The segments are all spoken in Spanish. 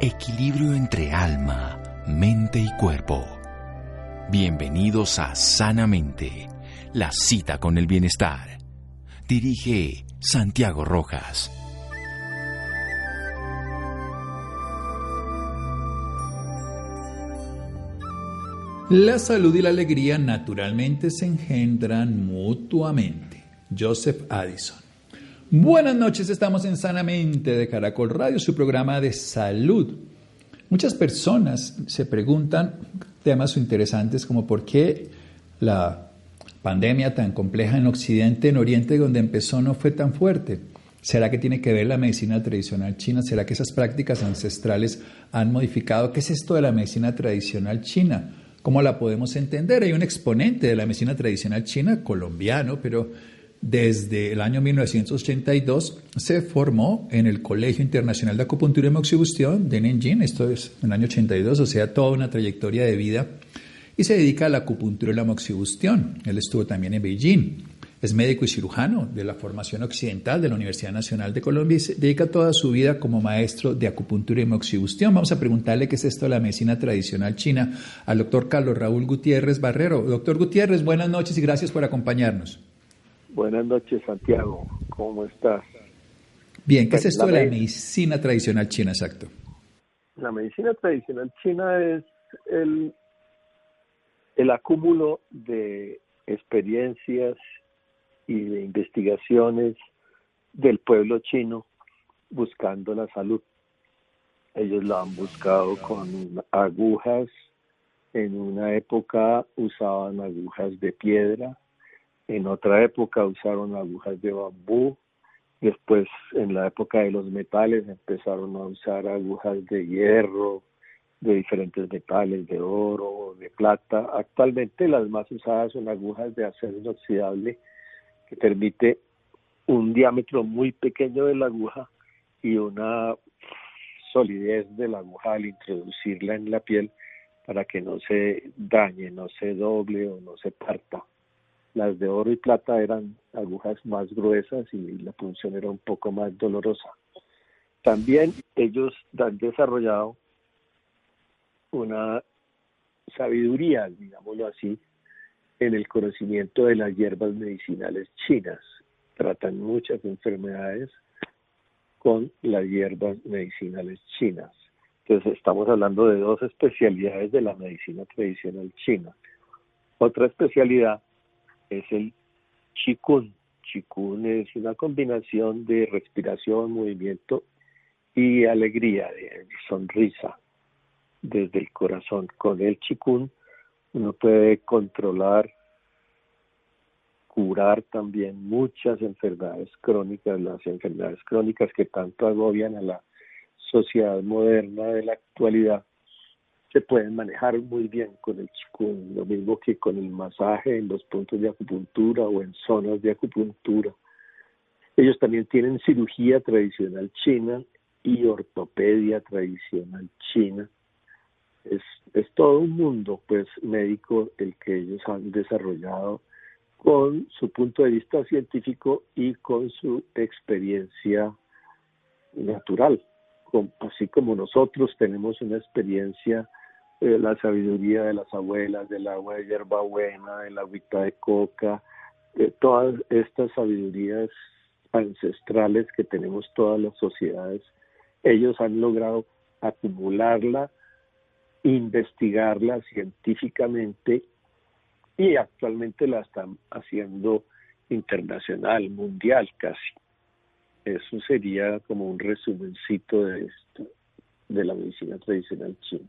Equilibrio entre alma, mente y cuerpo. Bienvenidos a Sanamente, la cita con el bienestar. Dirige Santiago Rojas. La salud y la alegría naturalmente se engendran mutuamente. Joseph Addison. Buenas noches, estamos en Sanamente de Caracol Radio, su programa de salud. Muchas personas se preguntan temas interesantes como por qué la pandemia tan compleja en Occidente, en Oriente, donde empezó, no fue tan fuerte. ¿Será que tiene que ver la medicina tradicional china? ¿Será que esas prácticas ancestrales han modificado? ¿Qué es esto de la medicina tradicional china? ¿Cómo la podemos entender? Hay un exponente de la medicina tradicional china, colombiano, pero desde el año 1982 se formó en el Colegio Internacional de Acupuntura y Moxibustión de Nanjing, esto es en el año 82, o sea, toda una trayectoria de vida, y se dedica a la acupuntura y la moxibustión. Él estuvo también en Beijing. Es médico y cirujano de la formación occidental de la Universidad Nacional de Colombia y se dedica toda su vida como maestro de acupuntura y moxibustión. Vamos a preguntarle qué es esto de la medicina tradicional china al doctor Carlos Raúl Gutiérrez Barrero. Doctor Gutiérrez, buenas noches y gracias por acompañarnos. Buenas noches, Santiago. ¿Cómo estás? Bien, ¿qué es esto de la medicina tradicional china, exacto? La medicina tradicional china es el, el acúmulo de experiencias y de investigaciones del pueblo chino buscando la salud. Ellos la han buscado con agujas, en una época usaban agujas de piedra, en otra época usaron agujas de bambú, después en la época de los metales empezaron a usar agujas de hierro, de diferentes metales, de oro, de plata. Actualmente las más usadas son agujas de acero inoxidable que permite un diámetro muy pequeño de la aguja y una solidez de la aguja al introducirla en la piel para que no se dañe, no se doble o no se parta. Las de oro y plata eran agujas más gruesas y la punción era un poco más dolorosa. También ellos han desarrollado una sabiduría, digámoslo así, en el conocimiento de las hierbas medicinales chinas. Tratan muchas enfermedades con las hierbas medicinales chinas. Entonces estamos hablando de dos especialidades de la medicina tradicional china. Otra especialidad es el chikun. Chikun es una combinación de respiración, movimiento y alegría, de sonrisa desde el corazón. Con el chikun uno puede controlar, curar también muchas enfermedades crónicas, las enfermedades crónicas que tanto agobian a la sociedad moderna de la actualidad se pueden manejar muy bien con el chikun, lo mismo que con el masaje en los puntos de acupuntura o en zonas de acupuntura. Ellos también tienen cirugía tradicional china y ortopedia tradicional china. Es, es todo un mundo pues médico el que ellos han desarrollado con su punto de vista científico y con su experiencia natural, así como nosotros tenemos una experiencia eh, la sabiduría de las abuelas, del agua de hierbabuena, del agüita de coca, de todas estas sabidurías ancestrales que tenemos todas las sociedades, ellos han logrado acumularla, investigarla científicamente y actualmente la están haciendo internacional, mundial casi. Eso sería como un resumencito de esto, de la medicina tradicional china.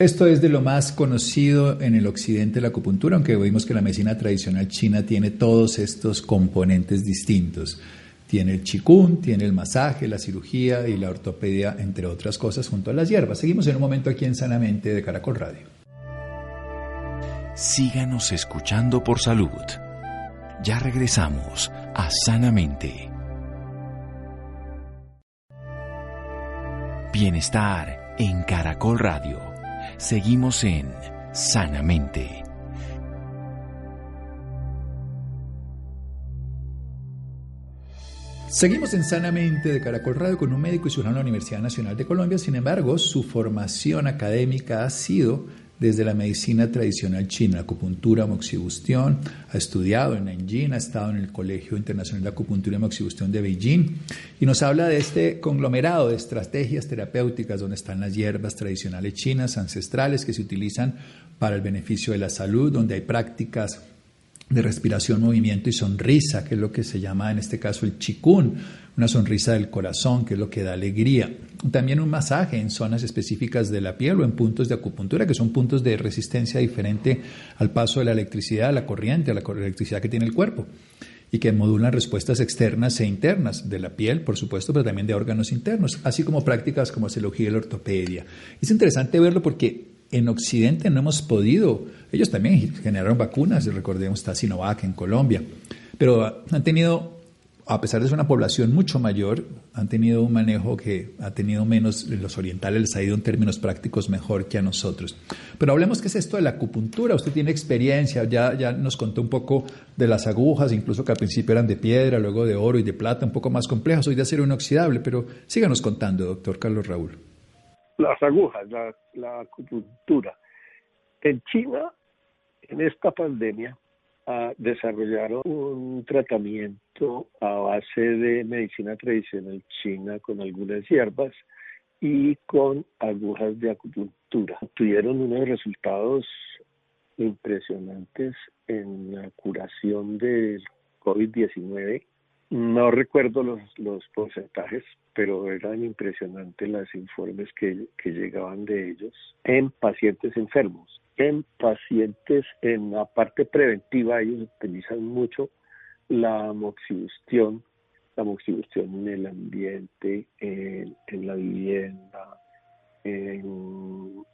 Esto es de lo más conocido en el occidente de la acupuntura, aunque vimos que la medicina tradicional china tiene todos estos componentes distintos. Tiene el chikun, tiene el masaje, la cirugía y la ortopedia, entre otras cosas, junto a las hierbas. Seguimos en un momento aquí en Sanamente de Caracol Radio. Síganos escuchando por salud. Ya regresamos a Sanamente. Bienestar en Caracol Radio. Seguimos en Sanamente. Seguimos en Sanamente de Caracol Radio con un médico y cirujano de la Universidad Nacional de Colombia. Sin embargo, su formación académica ha sido desde la medicina tradicional china, acupuntura, moxibustión, ha estudiado en Nanjing, ha estado en el Colegio Internacional de Acupuntura y Moxibustión de Beijing y nos habla de este conglomerado de estrategias terapéuticas donde están las hierbas tradicionales chinas ancestrales que se utilizan para el beneficio de la salud, donde hay prácticas de respiración, movimiento y sonrisa, que es lo que se llama en este caso el chikun, una sonrisa del corazón, que es lo que da alegría. También un masaje en zonas específicas de la piel o en puntos de acupuntura, que son puntos de resistencia diferente al paso de la electricidad, a la corriente, a la electricidad que tiene el cuerpo y que modulan respuestas externas e internas de la piel, por supuesto, pero también de órganos internos, así como prácticas como celugía y la ortopedia. Es interesante verlo porque en Occidente no hemos podido, ellos también generaron vacunas, recordemos está Sinovac en Colombia, pero han tenido, a pesar de ser una población mucho mayor, han tenido un manejo que ha tenido menos, los orientales les ha ido en términos prácticos mejor que a nosotros. Pero hablemos qué es esto de la acupuntura, usted tiene experiencia, ya, ya nos contó un poco de las agujas, incluso que al principio eran de piedra, luego de oro y de plata, un poco más complejas, hoy de acero inoxidable, pero síganos contando, doctor Carlos Raúl las agujas, la, acupuntura. En China, en esta pandemia, ah, desarrollaron un tratamiento a base de medicina tradicional china con algunas hierbas y con agujas de acupuntura. Tuvieron unos resultados impresionantes en la curación del COVID-19 no recuerdo los, los porcentajes, pero eran impresionantes los informes que, que llegaban de ellos en pacientes enfermos. En pacientes, en la parte preventiva, ellos utilizan mucho la moxibustión, la moxibustión en el ambiente, en, en la vivienda, en,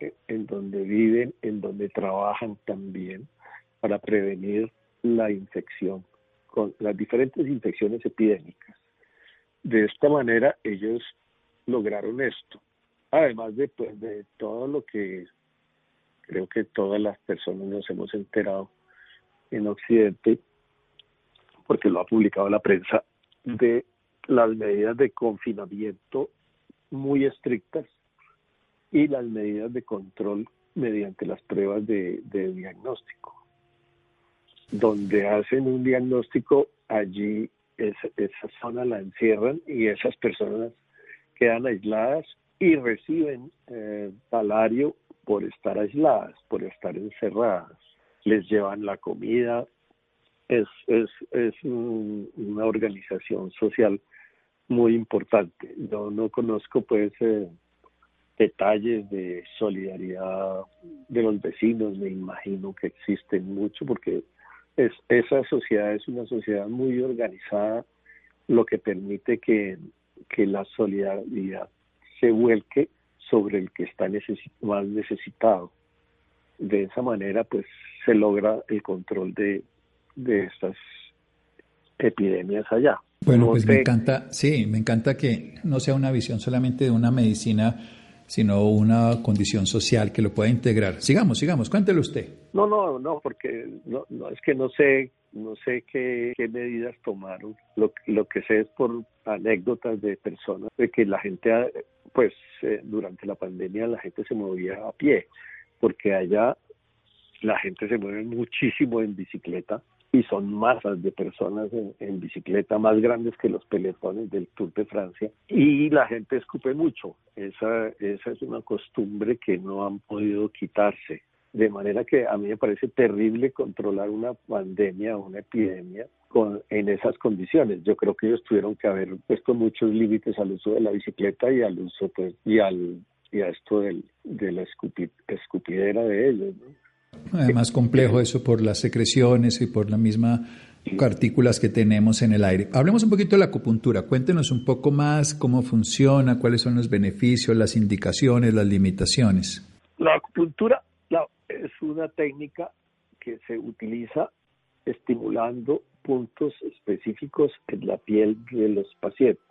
en donde viven, en donde trabajan también, para prevenir la infección con las diferentes infecciones epidémicas. De esta manera ellos lograron esto, además de, pues, de todo lo que creo que todas las personas nos hemos enterado en Occidente, porque lo ha publicado la prensa, de las medidas de confinamiento muy estrictas y las medidas de control mediante las pruebas de diagnóstico donde hacen un diagnóstico, allí esa zona la encierran y esas personas quedan aisladas y reciben eh, salario por estar aisladas, por estar encerradas. Les llevan la comida. Es, es, es una organización social muy importante. Yo no conozco pues eh, detalles de solidaridad de los vecinos, me imagino que existen mucho porque es, esa sociedad es una sociedad muy organizada, lo que permite que, la solidaridad se vuelque sobre el que está más necesitado. De esa manera, pues se logra el control de, de estas epidemias allá. Bueno, pues me encanta, sí, me encanta que no sea una visión solamente de una medicina sino una condición social que lo pueda integrar. Sigamos, sigamos, cuéntelo usted. No, no, no, porque no, es que no sé, no sé qué, medidas tomaron. Lo, lo que sé es por anécdotas de personas de que la gente, pues eh, durante la pandemia la gente se movía a pie, porque allá la gente se mueve muchísimo en bicicleta y son masas de personas en, bicicleta más grandes que los pelotones del Tour de Francia y la gente escupe mucho. Esa, esa es una costumbre que no han podido quitarse. De manera que a mí me parece terrible controlar una pandemia o una epidemia con, en esas condiciones. Yo creo que ellos tuvieron que haber puesto muchos límites al uso de la bicicleta y al uso pues y al y a esto del, de la escupidera de ellos. ¿no? Además complejo eso por las secreciones y por la misma partículas que tenemos en el aire. Hablemos un poquito de la acupuntura. Cuéntenos un poco más cómo funciona, cuáles son los beneficios, las indicaciones, las limitaciones. La acupuntura es una técnica que se utiliza estimulando puntos específicos en la piel de los pacientes.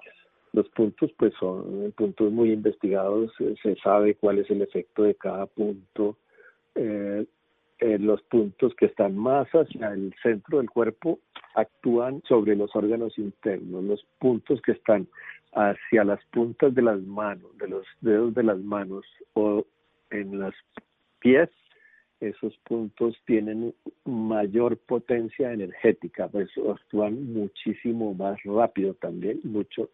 Los puntos pues son puntos muy investigados, se sabe cuál es el efecto de cada punto. Eh, eh, los puntos que están más hacia el centro del cuerpo actúan sobre los órganos internos. Los puntos que están hacia las puntas de las manos, de los dedos de las manos o en los pies, esos puntos tienen mayor potencia energética, pues actúan muchísimo más rápido también, mucho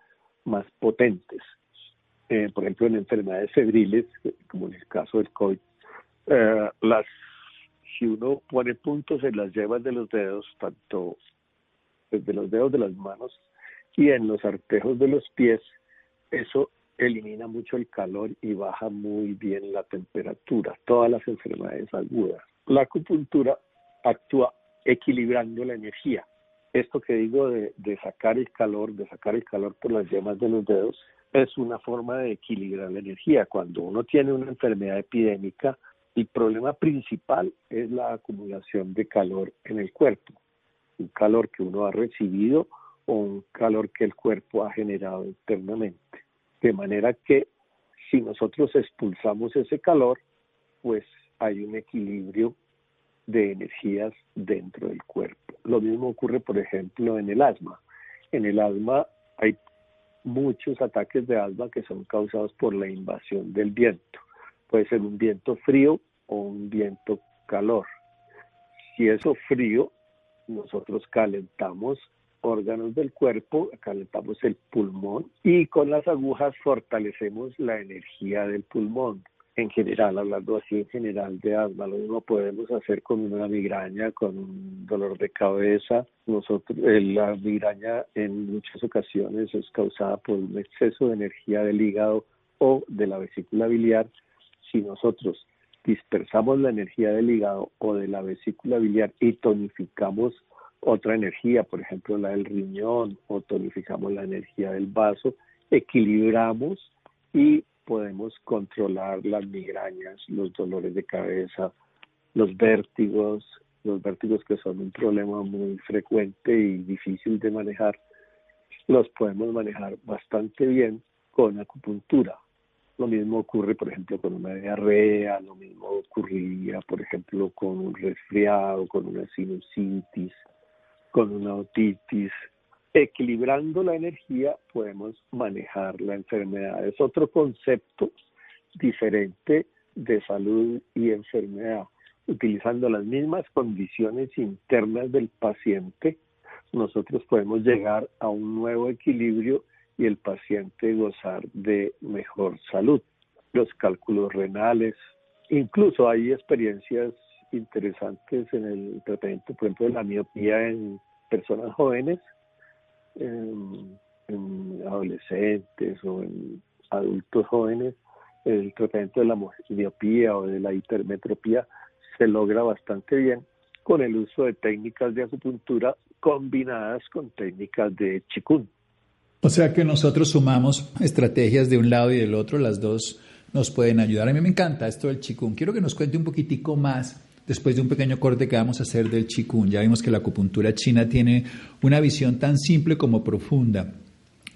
más potentes. Eh, por ejemplo, en enfermedades febriles, como en el caso del COVID, eh, las, si uno pone puntos en las yemas de los dedos, tanto desde los dedos de las manos y en los artejos de los pies, eso elimina mucho el calor y baja muy bien la temperatura, todas las enfermedades agudas. La acupuntura actúa equilibrando la energía. Esto que digo de, de, sacar el calor, de sacar el calor por las yemas de los dedos, es una forma de equilibrar la energía. Cuando uno tiene una enfermedad epidémica, el problema principal es la acumulación de calor en el cuerpo. Un calor que uno ha recibido o un calor que el cuerpo ha generado internamente. De manera que si nosotros expulsamos ese calor, pues hay un equilibrio de energías dentro del cuerpo. Lo mismo ocurre, por ejemplo, en el asma. En el asma hay muchos ataques de asma que son causados por la invasión del viento. Puede ser un viento frío o un viento calor. Si eso frío, nosotros calentamos órganos del cuerpo, calentamos el pulmón y con las agujas fortalecemos la energía del pulmón. En general, hablando así en general de asma, lo mismo podemos hacer con una migraña, con un dolor de cabeza. Nosotros, eh, la migraña en muchas ocasiones es causada por un exceso de energía del hígado o de la vesícula biliar. Si nosotros dispersamos la energía del hígado o de la vesícula biliar y tonificamos otra energía, por ejemplo la del riñón, o tonificamos la energía del vaso, equilibramos y podemos controlar las migrañas, los dolores de cabeza, los vértigos, los vértigos que son un problema muy frecuente y difícil de manejar, los podemos manejar bastante bien con acupuntura. Lo mismo ocurre, por ejemplo, con una diarrea, lo mismo ocurriría, por ejemplo, con un resfriado, con una sinusitis, con una otitis. Equilibrando la energía podemos manejar la enfermedad. Es otro concepto diferente de salud y enfermedad. Utilizando las mismas condiciones internas del paciente, nosotros podemos llegar a un nuevo equilibrio y el paciente gozar de mejor salud. Los cálculos renales, incluso hay experiencias interesantes en el tratamiento, por ejemplo, de la miopía en personas jóvenes, en, adolescentes o en adultos jóvenes, el tratamiento de la miopía o de la hipermetropía se logra bastante bien con el uso de técnicas de acupuntura combinadas con técnicas de chikun. O sea que nosotros sumamos estrategias de un lado y del otro, las dos nos pueden ayudar. A mí me encanta esto del chikun. Quiero que nos cuente un poquitico más después de un pequeño corte que vamos a hacer del chikun. Ya vimos que la acupuntura china tiene una visión tan simple como profunda.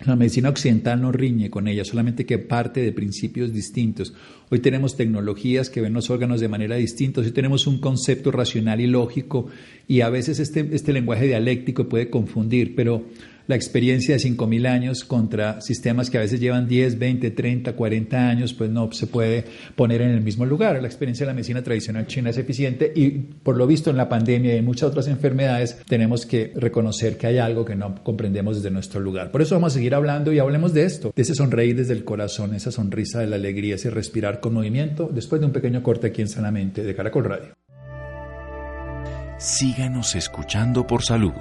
La medicina occidental no riñe con ella, solamente que parte de principios distintos. Hoy tenemos tecnologías que ven los órganos de manera distinta, hoy tenemos un concepto racional y lógico y a veces este, este lenguaje dialéctico puede confundir, pero la experiencia de 5.000 años contra sistemas que a veces llevan 10, 20, 30, 40 años, pues no se puede poner en el mismo lugar. La experiencia de la medicina tradicional china es eficiente y por lo visto en la pandemia y en muchas otras enfermedades tenemos que reconocer que hay algo que no comprendemos desde nuestro lugar. Por eso vamos a seguir hablando y hablemos de esto, de ese sonreír desde el corazón, esa sonrisa de la alegría, ese respirar con movimiento, después de un pequeño corte aquí en Sanamente de Caracol Radio. Síganos escuchando por salud.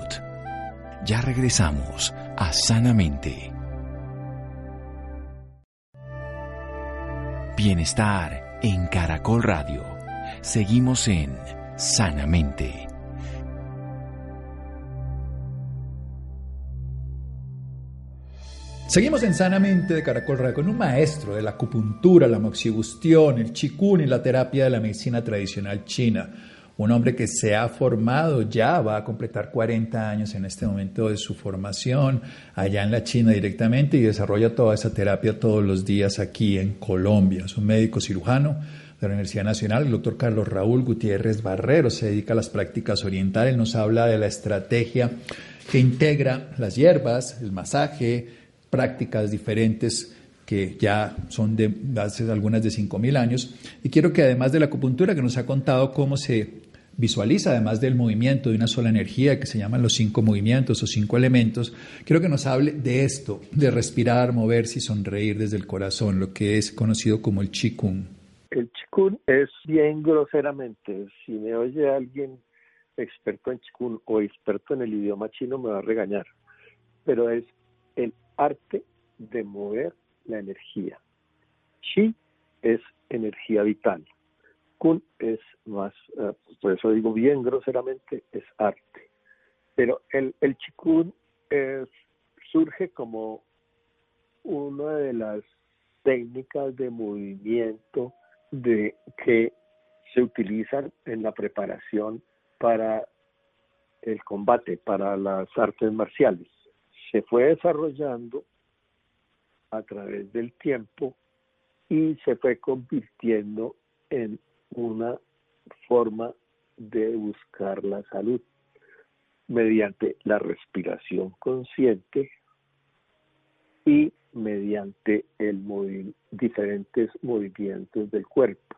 Ya regresamos a Sanamente. Bienestar en Caracol Radio. Seguimos en Sanamente. Seguimos en Sanamente de Caracol Radio con un maestro de la acupuntura, la moxibustión, el chikun y la terapia de la medicina tradicional china un hombre que se ha formado, ya va a completar 40 años en este momento de su formación, allá en la China directamente, y desarrolla toda esa terapia todos los días aquí en Colombia. Es un médico cirujano, de la Universidad Nacional, el doctor Carlos Raúl Gutiérrez Barrero, se dedica a las prácticas orientales, nos habla de la estrategia que integra las hierbas, el masaje, prácticas diferentes que ya son de hace algunas de 5.000 años. Y quiero que además de la acupuntura que nos ha contado cómo se visualiza, además del movimiento de una sola energía que se llaman los cinco movimientos o cinco elementos, quiero que nos hable de esto, de respirar, moverse y sonreír desde el corazón, lo que es conocido como el Qigong. El Qigong es bien groseramente, si me oye alguien experto en Qigong o experto en el idioma chino me va a regañar, pero es el arte de mover la energía. Qi es energía vital. Es más, eh, por eso digo bien groseramente, es arte. Pero el, el Qigong surge como una de las técnicas de movimiento de que se utilizan en la preparación para el combate, para las artes marciales. Se fue desarrollando a través del tiempo y se fue convirtiendo en una forma de buscar la salud mediante la respiración consciente y mediante el diferentes movimientos del cuerpo.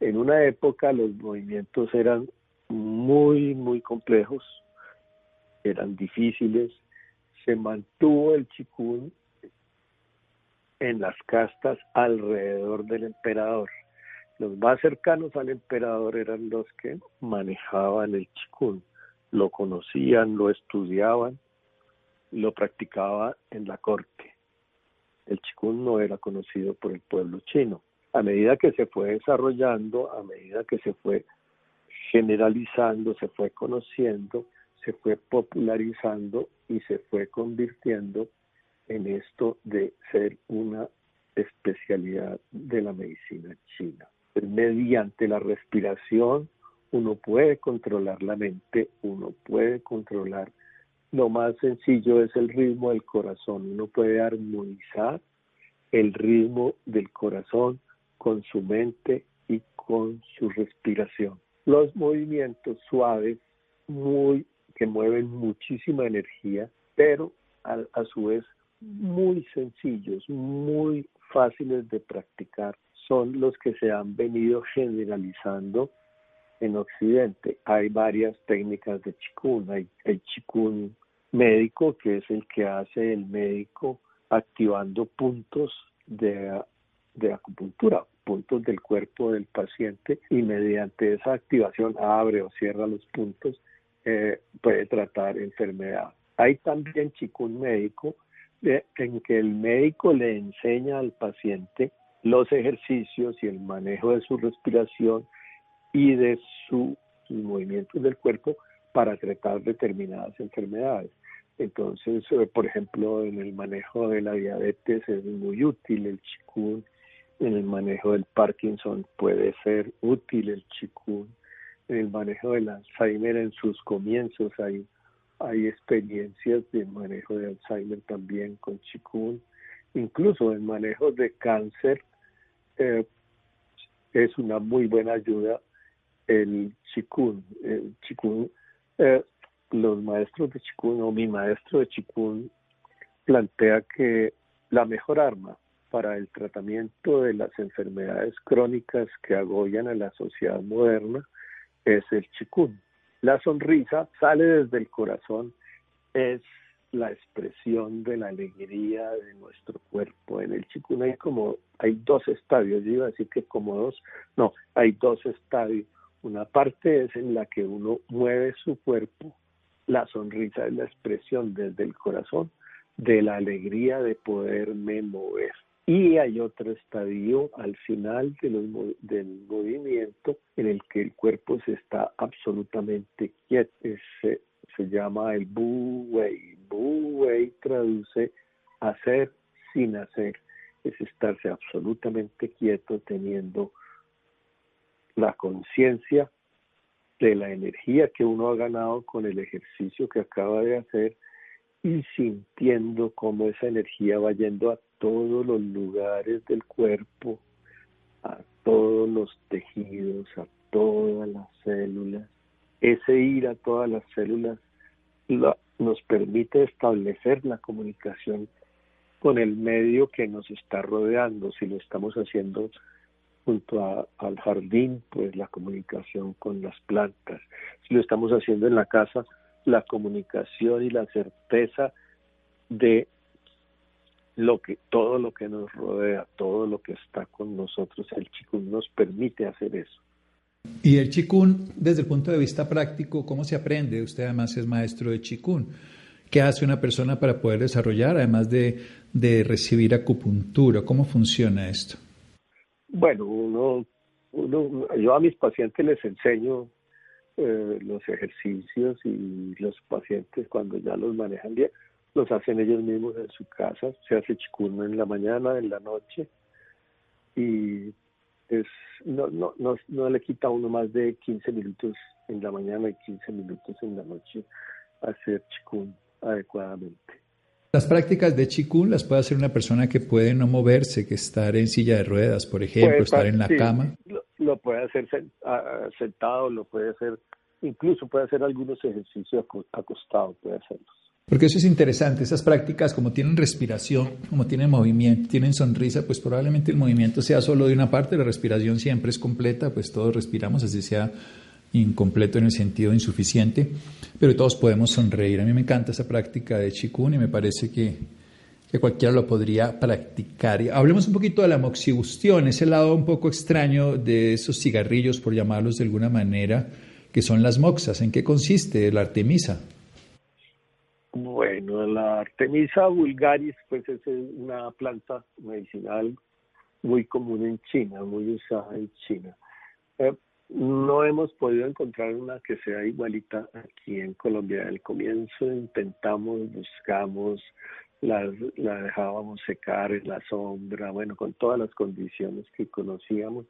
En una época los movimientos eran muy, muy complejos, eran difíciles, se mantuvo el chikun en las castas alrededor del emperador. Los más cercanos al emperador eran los que manejaban el chikun, lo conocían, lo estudiaban, lo practicaba en la corte. El chikun no era conocido por el pueblo chino. A medida que se fue desarrollando, a medida que se fue generalizando, se fue conociendo, se fue popularizando y se fue convirtiendo en esto de ser una especialidad de la medicina china. Mediante la respiración uno puede controlar la mente, uno puede controlar, lo más sencillo es el ritmo del corazón, uno puede armonizar el ritmo del corazón con su mente y con su respiración. Los movimientos suaves, muy que mueven muchísima energía, pero a, a su vez muy sencillos, muy fáciles de practicar, son los que se han venido generalizando en Occidente. Hay varias técnicas de chikun. Hay el chikun médico, que es el que hace el médico activando puntos de, de acupuntura, puntos del cuerpo del paciente y mediante esa activación abre o cierra los puntos, eh, puede tratar enfermedad. Hay también chikun médico en que el médico le enseña al paciente los ejercicios y el manejo de su respiración y de sus movimientos del cuerpo para tratar determinadas enfermedades. Entonces, eh, por ejemplo, en el manejo de la diabetes es muy útil el chikun, en el manejo del Parkinson puede ser útil el chikun, en el manejo del Alzheimer en sus comienzos hay experiencias de manejo de Alzheimer también con Chikun, incluso en manejo de cáncer eh, es una muy buena ayuda el Chikun. El Chikun eh, los maestros de Chikun o mi maestro de Chikun plantea que la mejor arma para el tratamiento de las enfermedades crónicas que agobian a la sociedad moderna es el Chikun la sonrisa sale desde el corazón, es la expresión de la alegría de nuestro cuerpo. En el chikun hay como, hay dos estadios, yo iba a decir que como dos, no, hay dos estadios. Una parte es en la que uno mueve su cuerpo, la sonrisa es la expresión desde el corazón de la alegría de poderme mover. Y hay otro estadio al final de del movimiento en el que el cuerpo se está absolutamente quieto. Se, se llama el Bu Wei. Wei traduce hacer sin hacer. Es estarse absolutamente quieto teniendo la conciencia de la energía que uno ha ganado con el ejercicio que acaba de hacer y sintiendo cómo esa energía va yendo a todos los lugares del cuerpo, a todos los tejidos, a todas las células. Ese ir a todas las células nos permite establecer la comunicación con el medio que nos está rodeando. Si lo estamos haciendo junto al jardín, pues la comunicación con las plantas. Si lo estamos haciendo en la casa, la comunicación y la certeza de lo que todo lo que nos rodea, todo lo que está con nosotros, el chikun nos permite hacer eso. Y el chikun, desde el punto de vista práctico, ¿cómo se aprende? Usted además es maestro de chikun. ¿Qué hace una persona para poder desarrollar, además de, de recibir acupuntura? ¿Cómo funciona esto? Bueno, uno, uno, yo a mis pacientes les enseño eh, los ejercicios y los pacientes cuando ya los manejan bien, los hacen ellos mismos en su casa, se hace chikun en la mañana, en la noche y es no, no, no, no le quita a uno más de 15 minutos en la mañana y 15 minutos en la noche hacer chikun adecuadamente. Las prácticas de Chikun las puede hacer una persona que puede no moverse, que estar en silla de ruedas, por ejemplo, estar en la cama. Lo, puede hacer sentado, lo puede hacer, incluso puede hacer algunos ejercicios acostado, puede hacerlos. Porque eso es interesante, esas prácticas como tienen respiración, como tienen movimiento, tienen sonrisa, pues probablemente el movimiento sea solo de una parte, la respiración siempre es completa, pues todos respiramos, así sea incompleto en el sentido insuficiente, pero todos podemos sonreír. A mí me encanta esa práctica de Chikun y me parece que, que cualquiera lo podría practicar. Hablemos un poquito de la moxibustión, ese lado un poco extraño de esos cigarrillos, por llamarlos de alguna manera, que son las moxas. ¿En qué consiste la artemisa? La artemisa vulgaris pues es una planta medicinal muy común en China, muy usada en China. Eh, no hemos podido encontrar una que sea igualita aquí en Colombia. Al comienzo intentamos, buscamos, la, la dejábamos secar en la sombra, bueno, con todas las condiciones que conocíamos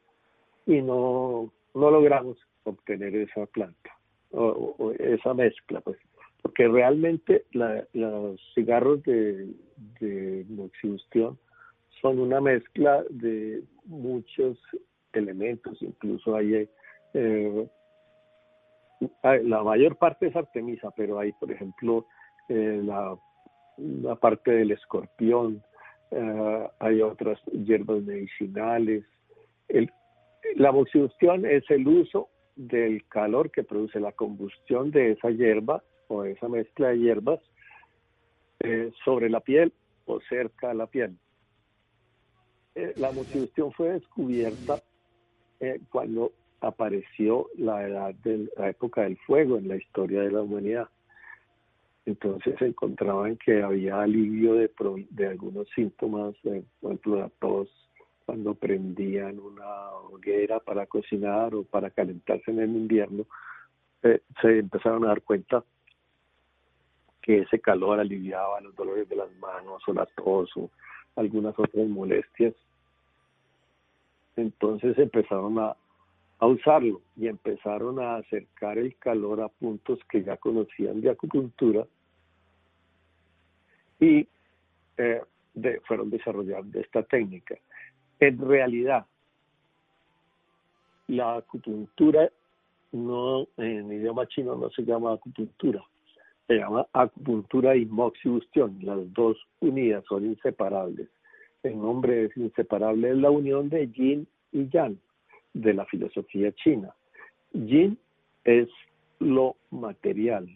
y no, no logramos obtener esa planta o, esa mezcla, pues, porque realmente los cigarros de, de moxibustión son una mezcla de muchos elementos, incluso hay eh, la mayor parte es artemisa, pero hay, por ejemplo, eh, la, parte del escorpión, eh, hay otras hierbas medicinales. El, la moxibustión es el uso del calor que produce la combustión de esa hierba o esa mezcla de hierbas sobre la piel o cerca de la piel. la moxibustión fue descubierta cuando apareció la edad de la época del fuego en la historia de la humanidad. Entonces se encontraban que había alivio de, de algunos síntomas, por ejemplo la tos, cuando prendían una hoguera para cocinar o para calentarse en el invierno, eh, se empezaron a dar cuenta que ese calor aliviaba los dolores de las manos o la tos o algunas otras molestias. Entonces empezaron a, a usarlo y empezaron a acercar el calor a puntos que ya conocían de acupuntura y eh, fueron desarrollando esta técnica. En realidad, la acupuntura no en idioma chino no se llama acupuntura, se llama acupuntura y moxibustión. Las dos unidas son inseparables. El nombre es inseparable, es la unión de yin y yang de la filosofía china. Yin es lo material,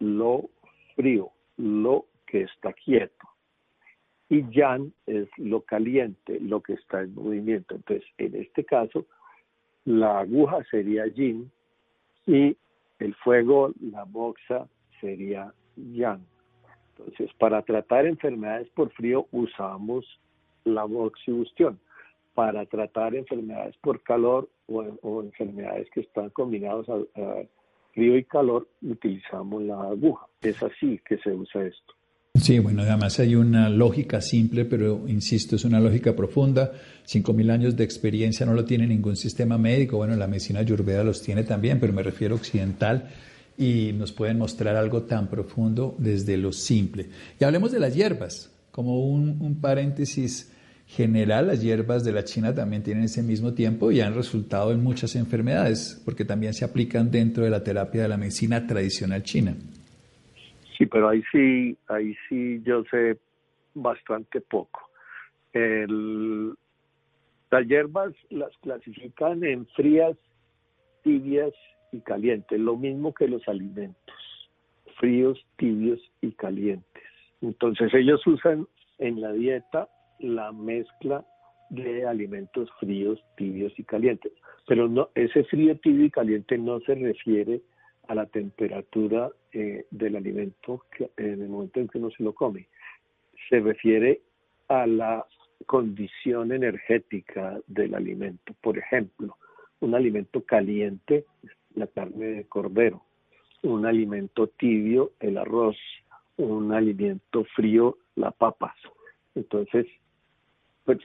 lo frío, lo que está quieto. Y yang es lo caliente, lo que está en movimiento. Entonces, en este caso, la aguja sería yin y el fuego, la boxa, sería yang. Entonces, para tratar enfermedades por frío usamos la moxibustión para tratar enfermedades por calor o, enfermedades que están combinadas a, frío y calor, utilizamos la aguja. Es así que se usa esto. Sí, bueno, además hay una lógica simple, pero insisto, es una lógica profunda. Cinco mil años de experiencia no lo tiene ningún sistema médico. Bueno, la medicina ayurveda los tiene también, pero me refiero occidental y nos pueden mostrar algo tan profundo desde lo simple. Y hablemos de las hierbas, como un, un paréntesis general las hierbas de la China también tienen ese mismo tiempo y han resultado en muchas enfermedades, porque también se aplican dentro de la terapia de la medicina tradicional china. Sí, pero ahí sí, ahí sí yo sé bastante poco. Las hierbas las clasifican en frías, tibias y calientes, lo mismo que los alimentos, fríos, tibios y calientes. Entonces ellos usan en la dieta la mezcla de alimentos fríos, tibios y calientes. Pero no, ese frío, tibio y caliente no se refiere a la temperatura eh, del alimento en el momento en que uno se lo come. Se refiere a la condición energética del alimento. Por ejemplo, un alimento caliente, la carne de cordero, un alimento tibio, el arroz, un alimento frío, la papas. Entonces, pues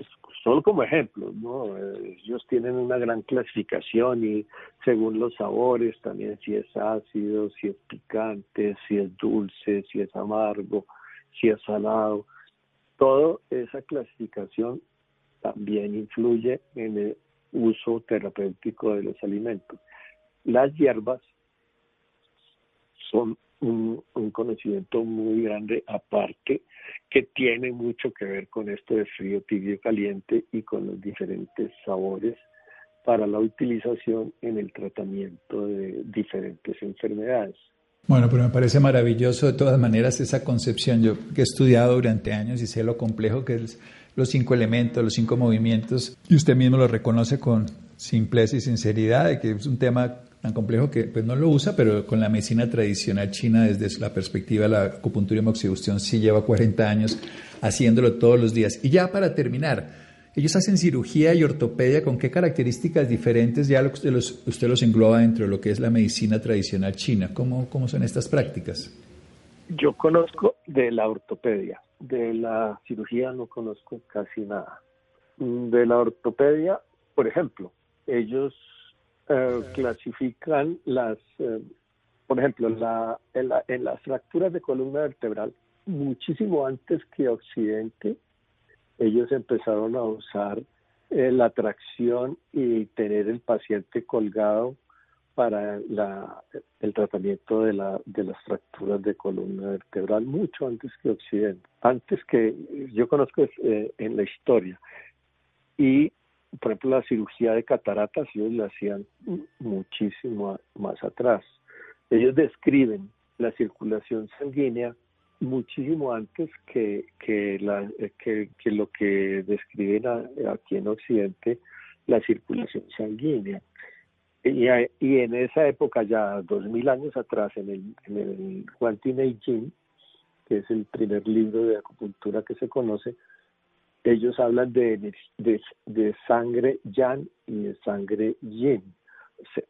solo como ejemplo, ¿no? Ellos tienen una gran clasificación y según los sabores también si es ácido, si es picante, si es dulce, si es amargo, si es salado. Toda esa clasificación también influye en el uso terapéutico de los alimentos. Las hierbas son un, conocimiento muy grande aparte que tiene mucho que ver con esto de frío, tibio, caliente y con los diferentes sabores para la utilización en el tratamiento de diferentes enfermedades. Bueno, pero me parece maravilloso de todas maneras esa concepción. Yo que he estudiado durante años y sé lo complejo que es los cinco elementos, los cinco movimientos, y usted mismo lo reconoce con simpleza y sinceridad, de que es un tema tan complejo que pues, no lo usa, pero con la medicina tradicional china, desde la perspectiva de la acupuntura y moxibustión, sí lleva 40 años haciéndolo todos los días. Y ya para terminar, ellos hacen cirugía y ortopedia, ¿con qué características diferentes ya usted los, usted los engloba dentro de lo que es la medicina tradicional china? ¿Cómo, ¿Cómo son estas prácticas? Yo conozco de la ortopedia, de la cirugía no conozco casi nada. De la ortopedia, por ejemplo, ellos eh, clasifican las, eh, por ejemplo, la, en, la, en las fracturas de columna vertebral, muchísimo antes que Occidente, ellos empezaron a usar eh, la tracción y tener el paciente colgado para la, el tratamiento de, la, de las fracturas de columna vertebral mucho antes que Occidente, antes que yo conozco en la historia. Y por ejemplo, la cirugía de cataratas ellos la hacían muchísimo más atrás. Ellos describen la circulación sanguínea muchísimo antes que, que, lo que describen aquí en Occidente la circulación sanguínea. Y, y, en esa época, ya dos mil años atrás, en el, en el Huanti que es el primer libro de acupuntura que se conoce, ellos hablan de, de, sangre yan y de sangre yin.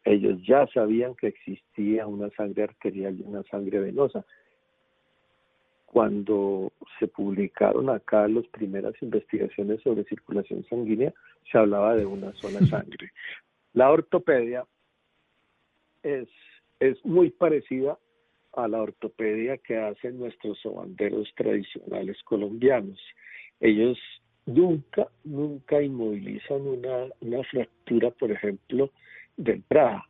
Ellos ya sabían que existía una sangre arterial y una sangre venosa. Cuando se publicaron acá las primeras investigaciones sobre circulación sanguínea, se hablaba de una sola sangre. La ortopedia es, es muy parecida a la ortopedia que hacen nuestros sobanderos tradicionales colombianos. Ellos nunca, nunca inmovilizan una, una fractura, por ejemplo, de entrada.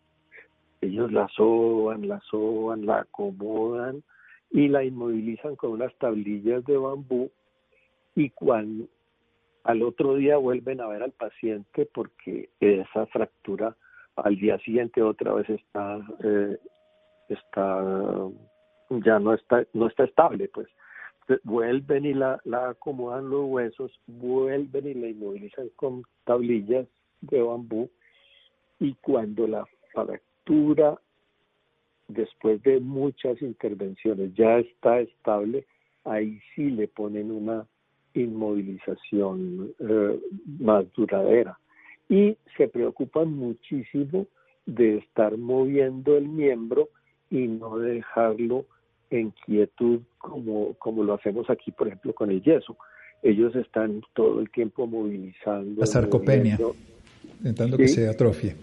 Ellos la soban, la soban, la acomodan y la inmovilizan con unas tablillas de bambú y cuando al otro día vuelven a ver al paciente porque esa fractura al día siguiente otra vez está eh, está ya no está no está estable pues vuelven y la, la acomodan los huesos, vuelven y la inmovilizan con tablillas de bambú. Y cuando la fractura después de muchas intervenciones ya está estable, ahí sí le ponen una inmovilización eh, más duradera. Y se preocupan muchísimo de estar moviendo el miembro y no dejarlo en quietud como, como lo hacemos aquí, por ejemplo, con el yeso. Ellos están todo el tiempo movilizando. La sarcopenia, intentando que se atrofie.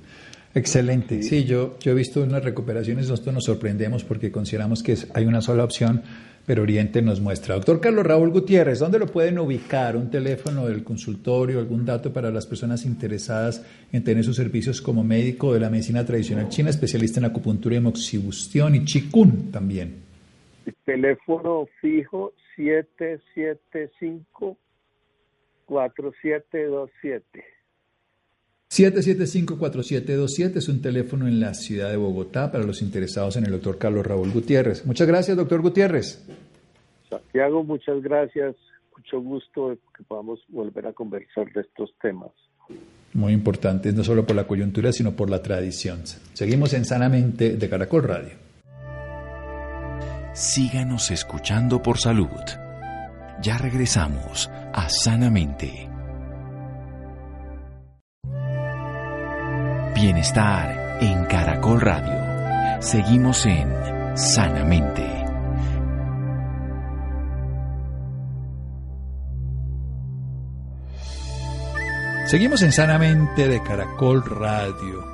Excelente. Sí. yo, yo he visto unas recuperaciones, nosotros nos sorprendemos porque consideramos que hay una sola opción pero Oriente nos muestra. Doctor Carlos Raúl Gutiérrez, ¿dónde lo pueden ubicar? ¿Un teléfono del consultorio, algún dato para las personas interesadas en tener sus servicios como médico de la medicina tradicional china, especialista en acupuntura y moxibustión y chikun también? Teléfono fijo 775 4727. 775-4727 es un teléfono en la ciudad de Bogotá para los interesados en el doctor Carlos Raúl Gutiérrez. Muchas gracias, doctor Gutiérrez. Santiago, muchas gracias. Mucho gusto que podamos volver a conversar de estos temas. Muy importantes, no solo por la coyuntura, sino por la tradición. Seguimos en Sanamente de Caracol Radio. Síganos escuchando por salud. Ya regresamos a Sanamente. Bienestar en Caracol Radio. Seguimos en Sanamente. Seguimos en Sanamente de Caracol Radio.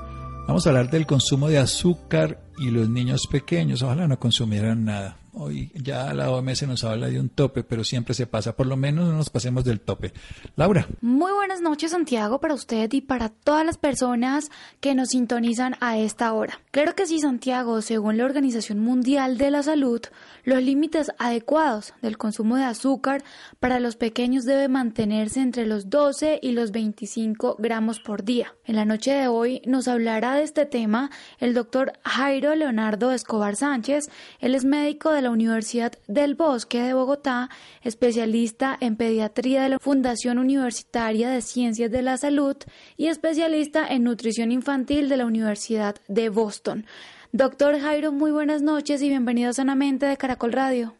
Vamos a hablar del consumo de azúcar y los niños pequeños. Ojalá no consumieran nada. Hoy ya la OMS nos habla de un tope, pero siempre se pasa. Por lo menos no nos pasemos del tope. Laura. Muy buenas noches, Santiago, para usted y para todas las personas que nos sintonizan a esta hora. Claro que sí, Santiago, según la Organización Mundial de la Salud, los límites adecuados del consumo de azúcar para los pequeños debe mantenerse entre los 12 y los 25 gramos por día. En la noche de hoy nos hablará de este tema el doctor Jairo Leonardo Escobar Sánchez. Él es médico de la Universidad del Bosque de Bogotá, especialista en pediatría de la Fundación Universitaria de Ciencias de la Salud y especialista en nutrición infantil de la Universidad de Boston. Doctor Jairo, muy buenas noches y bienvenido Sanamente de Caracol Radio.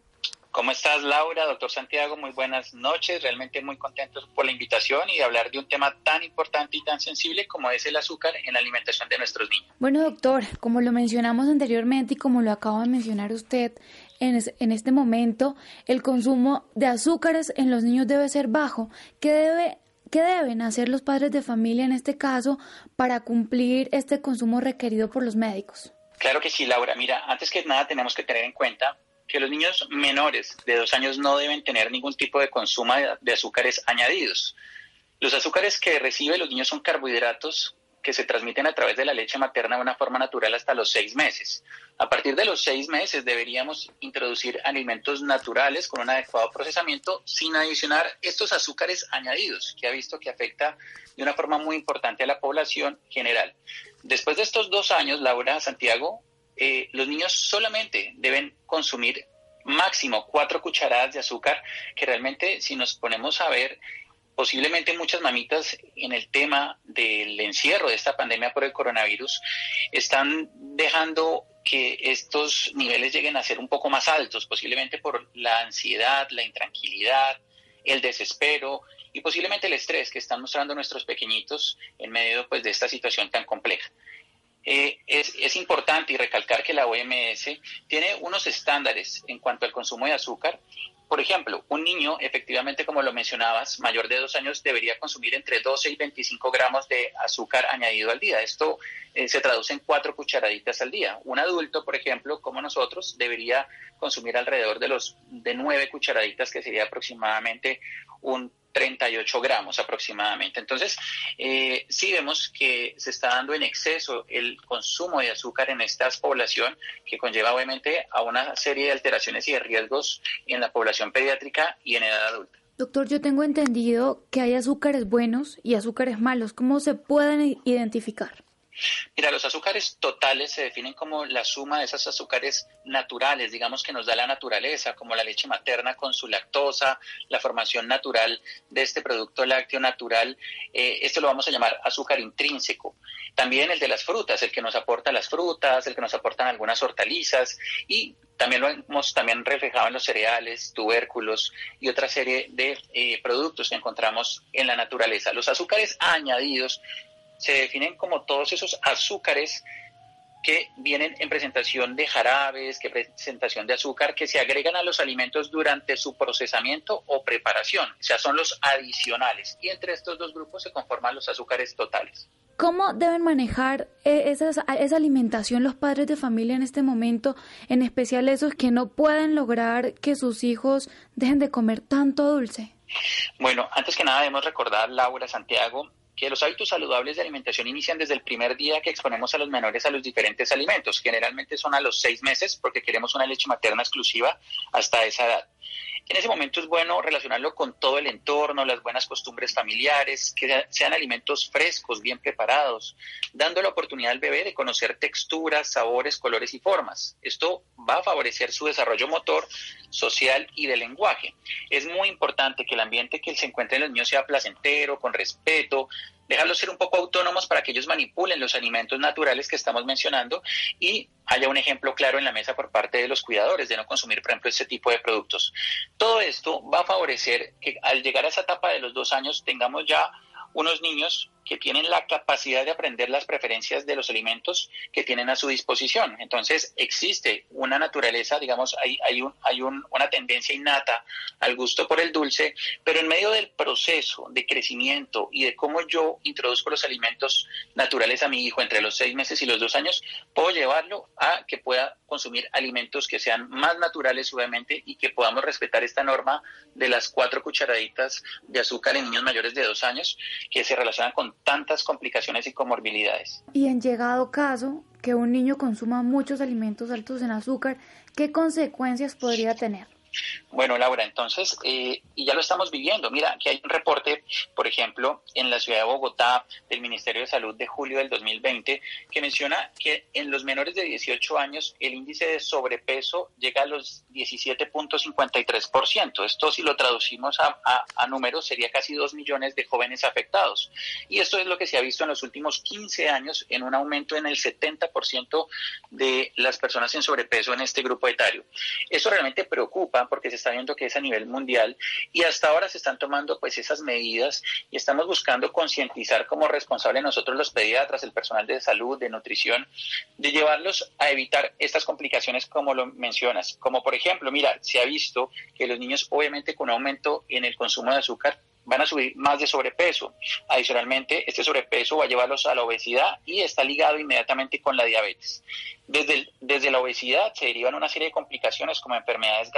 ¿Cómo estás, Laura? Doctor Santiago, muy buenas noches. Realmente muy contentos por la invitación y de hablar de un tema tan importante y tan sensible como es el azúcar en la alimentación de nuestros niños. Bueno, doctor, como lo mencionamos anteriormente y como lo acaba de mencionar usted, en, este momento el consumo de azúcares en los niños debe ser bajo. ¿Qué, debe, ¿Qué deben hacer los padres de familia en este caso para cumplir este consumo requerido por los médicos? Claro que sí, Laura. Mira, antes que nada tenemos que tener en cuenta que los niños menores de dos años no deben tener ningún tipo de consumo de azúcares añadidos. Los azúcares que reciben los niños son carbohidratos que se transmiten a través de la leche materna de una forma natural hasta los seis meses. A partir de los seis meses deberíamos introducir alimentos naturales con un adecuado procesamiento sin adicionar estos azúcares añadidos, que ha visto que afecta de una forma muy importante a la población general. Después de estos dos años, Laura Santiago, eh, los niños solamente deben consumir máximo cuatro cucharadas de azúcar, que realmente si nos ponemos a ver posiblemente muchas mamitas en el tema del encierro de esta pandemia por el coronavirus están dejando que estos niveles lleguen a ser un poco más altos, posiblemente por la ansiedad, la intranquilidad, el desespero y posiblemente el estrés que están mostrando nuestros pequeñitos en medio pues, de esta situación tan compleja. Eh, es, es, importante y recalcar que la OMS tiene unos estándares en cuanto al consumo de azúcar por ejemplo, un niño, efectivamente, como lo mencionabas, mayor de dos años debería consumir entre 12 y 25 gramos de azúcar añadido al día. Esto eh, se traduce en cuatro cucharaditas al día. Un adulto, por ejemplo, como nosotros, debería consumir alrededor de los de nueve cucharaditas, que sería aproximadamente un 38 gramos aproximadamente. Entonces, eh, sí vemos que se está dando en exceso el consumo de azúcar en esta población, que conlleva obviamente a una serie de alteraciones y de riesgos en la población pediátrica y en edad adulta. Doctor, yo tengo entendido que hay azúcares buenos y azúcares malos. ¿Cómo se pueden identificar? Mira, los azúcares totales se definen como la suma de esos azúcares naturales, digamos que nos da la naturaleza, como la leche materna con su lactosa, la formación natural de este producto lácteo natural. Eh, esto lo vamos a llamar azúcar intrínseco. También el de las frutas, el que nos aporta las frutas, el que nos aportan algunas hortalizas y también lo hemos también reflejado en los cereales, tubérculos y otra serie de eh, productos que encontramos en la naturaleza. Los azúcares añadidos se definen como todos esos azúcares que vienen en presentación de jarabes, que presentación de azúcar, que se agregan a los alimentos durante su procesamiento o preparación, o sea, son los adicionales. Y entre estos dos grupos se conforman los azúcares totales. ¿Cómo deben manejar eh, esa, esa alimentación los padres de familia en este momento, en especial esos que no pueden lograr que sus hijos dejen de comer tanto dulce? Bueno, antes que nada debemos recordar, Laura, Santiago, que los hábitos saludables de alimentación inician desde el primer día que exponemos a los menores a los diferentes alimentos. Generalmente son a los seis meses porque queremos una leche materna exclusiva hasta esa edad. En ese momento es bueno relacionarlo con todo el entorno, las buenas costumbres familiares, que sean alimentos frescos, bien preparados, dando la oportunidad al bebé de conocer texturas, sabores, colores y formas. Esto va a favorecer su desarrollo motor, social y de lenguaje. Es muy importante que el ambiente que se encuentre en los niños sea placentero, con respeto, dejarlos ser un poco autónomos para que ellos manipulen los alimentos naturales que estamos mencionando y haya un ejemplo claro en la mesa por parte de los cuidadores de no consumir, por ejemplo, este tipo de productos. Todo esto va a favorecer que al llegar a esa etapa de los dos años tengamos ya unos niños que tienen la capacidad de aprender las preferencias de los alimentos que tienen a su disposición. Entonces, existe una naturaleza, digamos, hay, hay, un, hay una tendencia innata al gusto por el dulce, pero en medio del proceso de crecimiento y de cómo yo introduzco los alimentos naturales a mi hijo entre los seis meses y los dos años, puedo llevarlo a que pueda consumir alimentos que sean más naturales, obviamente, y que podamos respetar esta norma de las cuatro cucharaditas de azúcar en niños mayores de dos años, que se relacionan con tantas complicaciones y comorbilidades. Y en llegado caso que un niño consuma muchos alimentos altos en azúcar, ¿qué consecuencias podría tener? Bueno, Laura, entonces, eh, y ya lo estamos viviendo. Mira, que hay un reporte, por ejemplo, en la ciudad de Bogotá del Ministerio de Salud de julio del 2020, que menciona que en los menores de 18 años el índice de sobrepeso llega a los 17.53%. Esto, si lo traducimos a, a números, sería casi 2 millones de jóvenes afectados. Y esto es lo que se ha visto en los últimos 15 años en un aumento en el 70% de las personas en sobrepeso en este grupo etario. Eso realmente preocupa porque se está viendo que es a nivel mundial y hasta ahora se están tomando pues esas medidas y estamos buscando concientizar como responsable nosotros los pediatras, el personal de salud, de nutrición, de llevarlos a evitar estas complicaciones como lo mencionas. Como por ejemplo, mira, se ha visto que los niños obviamente con aumento en el consumo de azúcar van a subir más de sobrepeso. Adicionalmente, este sobrepeso va a llevarlos a la obesidad y está ligado inmediatamente con la diabetes. Desde, desde la obesidad se derivan una serie de complicaciones como enfermedades,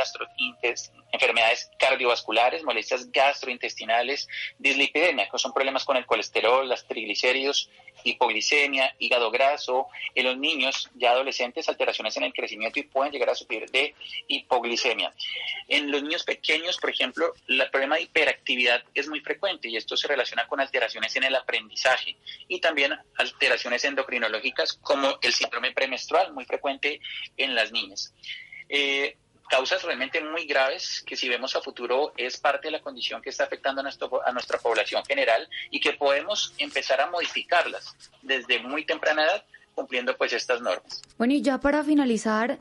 enfermedades cardiovasculares, molestias gastrointestinales, dislipidemia, que son problemas con el colesterol, las triglicéridos, hipoglicemia, hígado graso, en los niños ya adolescentes alteraciones en el crecimiento y pueden llegar a sufrir de hipoglicemia. En los niños pequeños, por ejemplo, el problema de hiperactividad es muy frecuente y esto se relaciona con alteraciones en el aprendizaje y también alteraciones endocrinológicas como el síndrome premenstrual, muy frecuente en las niñas. Eh, causas realmente muy graves que si vemos a futuro es parte de la condición que está afectando a, nuestro, a nuestra población general y que podemos empezar a modificarlas desde muy temprana edad cumpliendo pues estas normas. Bueno, y ya para finalizar,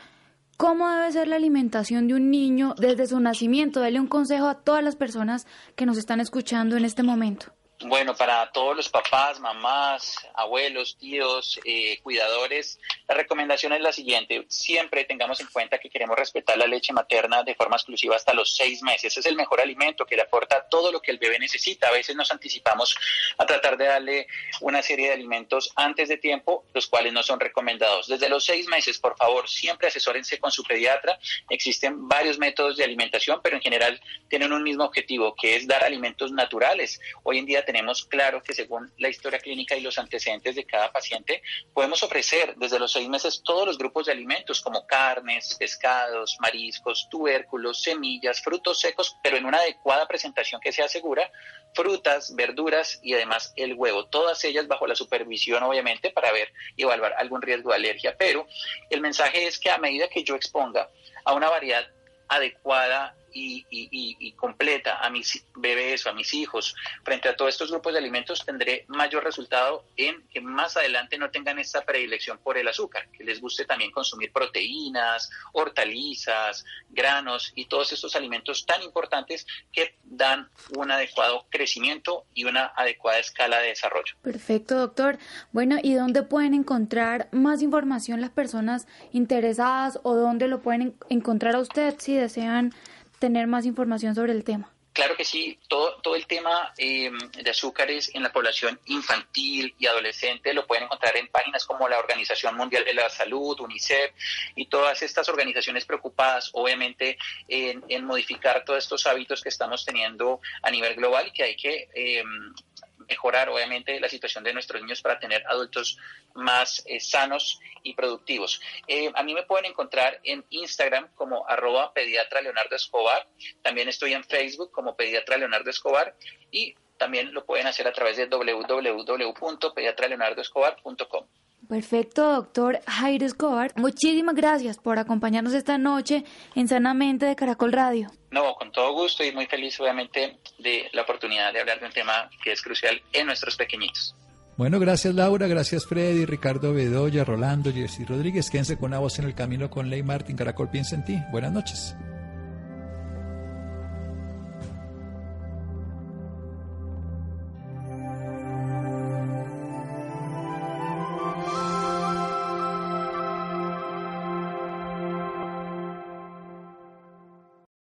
¿cómo debe ser la alimentación de un niño desde su nacimiento? Dale un consejo a todas las personas que nos están escuchando en este momento. Bueno, para todos los papás, mamás, abuelos, tíos, eh, cuidadores, la recomendación es la siguiente. Siempre tengamos en cuenta que queremos respetar la leche materna de forma exclusiva hasta los seis meses. Es el mejor alimento que le aporta todo lo que el bebé necesita. A veces nos anticipamos a tratar de darle una serie de alimentos antes de tiempo, los cuales no son recomendados. Desde los seis meses, por favor, siempre asesórense con su pediatra. Existen varios métodos de alimentación, pero en general tienen un mismo objetivo, que es dar alimentos naturales. Hoy en día tenemos claro que según la historia clínica y los antecedentes de cada paciente, podemos ofrecer desde los seis meses todos los grupos de alimentos como carnes, pescados, mariscos, tubérculos, semillas, frutos secos, pero en una adecuada presentación que sea segura, frutas, verduras y además el huevo, todas ellas bajo la supervisión obviamente para ver y evaluar algún riesgo de alergia, pero el mensaje es que a medida que yo exponga a una variedad adecuada y, completa a mis bebés o a mis hijos frente a todos estos grupos de alimentos, tendré mayor resultado en que más adelante no tengan esta predilección por el azúcar, que les guste también consumir proteínas, hortalizas, granos y todos estos alimentos tan importantes que dan un adecuado crecimiento y una adecuada escala de desarrollo. Perfecto, doctor. Bueno, ¿y dónde pueden encontrar más información las personas interesadas o dónde lo pueden encontrar a usted si desean tener más información sobre el tema? claro que sí, todo, todo el tema em, de azúcares en la población infantil y adolescente lo pueden encontrar en páginas como la Organización Mundial de la Salud, UNICEF y todas estas organizaciones preocupadas, obviamente, en, en modificar todos estos hábitos que estamos teniendo a nivel global y que hay que em, mejorar obviamente la situación de nuestros niños para tener adultos más eh, sanos y productivos. Eh, a mí me pueden encontrar en Instagram como arroba pediatra Leonardo Escobar, también estoy en Facebook como pediatra Leonardo Escobar y también lo pueden hacer a través de www.pediatraleonardoescobar.com. Perfecto, doctor Jairo Escobar. Muchísimas gracias por acompañarnos esta noche en Sanamente de Caracol Radio. No, con todo gusto y muy feliz obviamente de la oportunidad de hablar de un tema que es crucial en nuestros pequeñitos. Bueno, gracias Laura, gracias Freddy, Ricardo Bedoya, Rolando, Jessy Rodríguez. Quédense con una voz en el camino con Ley Martín. Caracol piensa en ti. Buenas noches.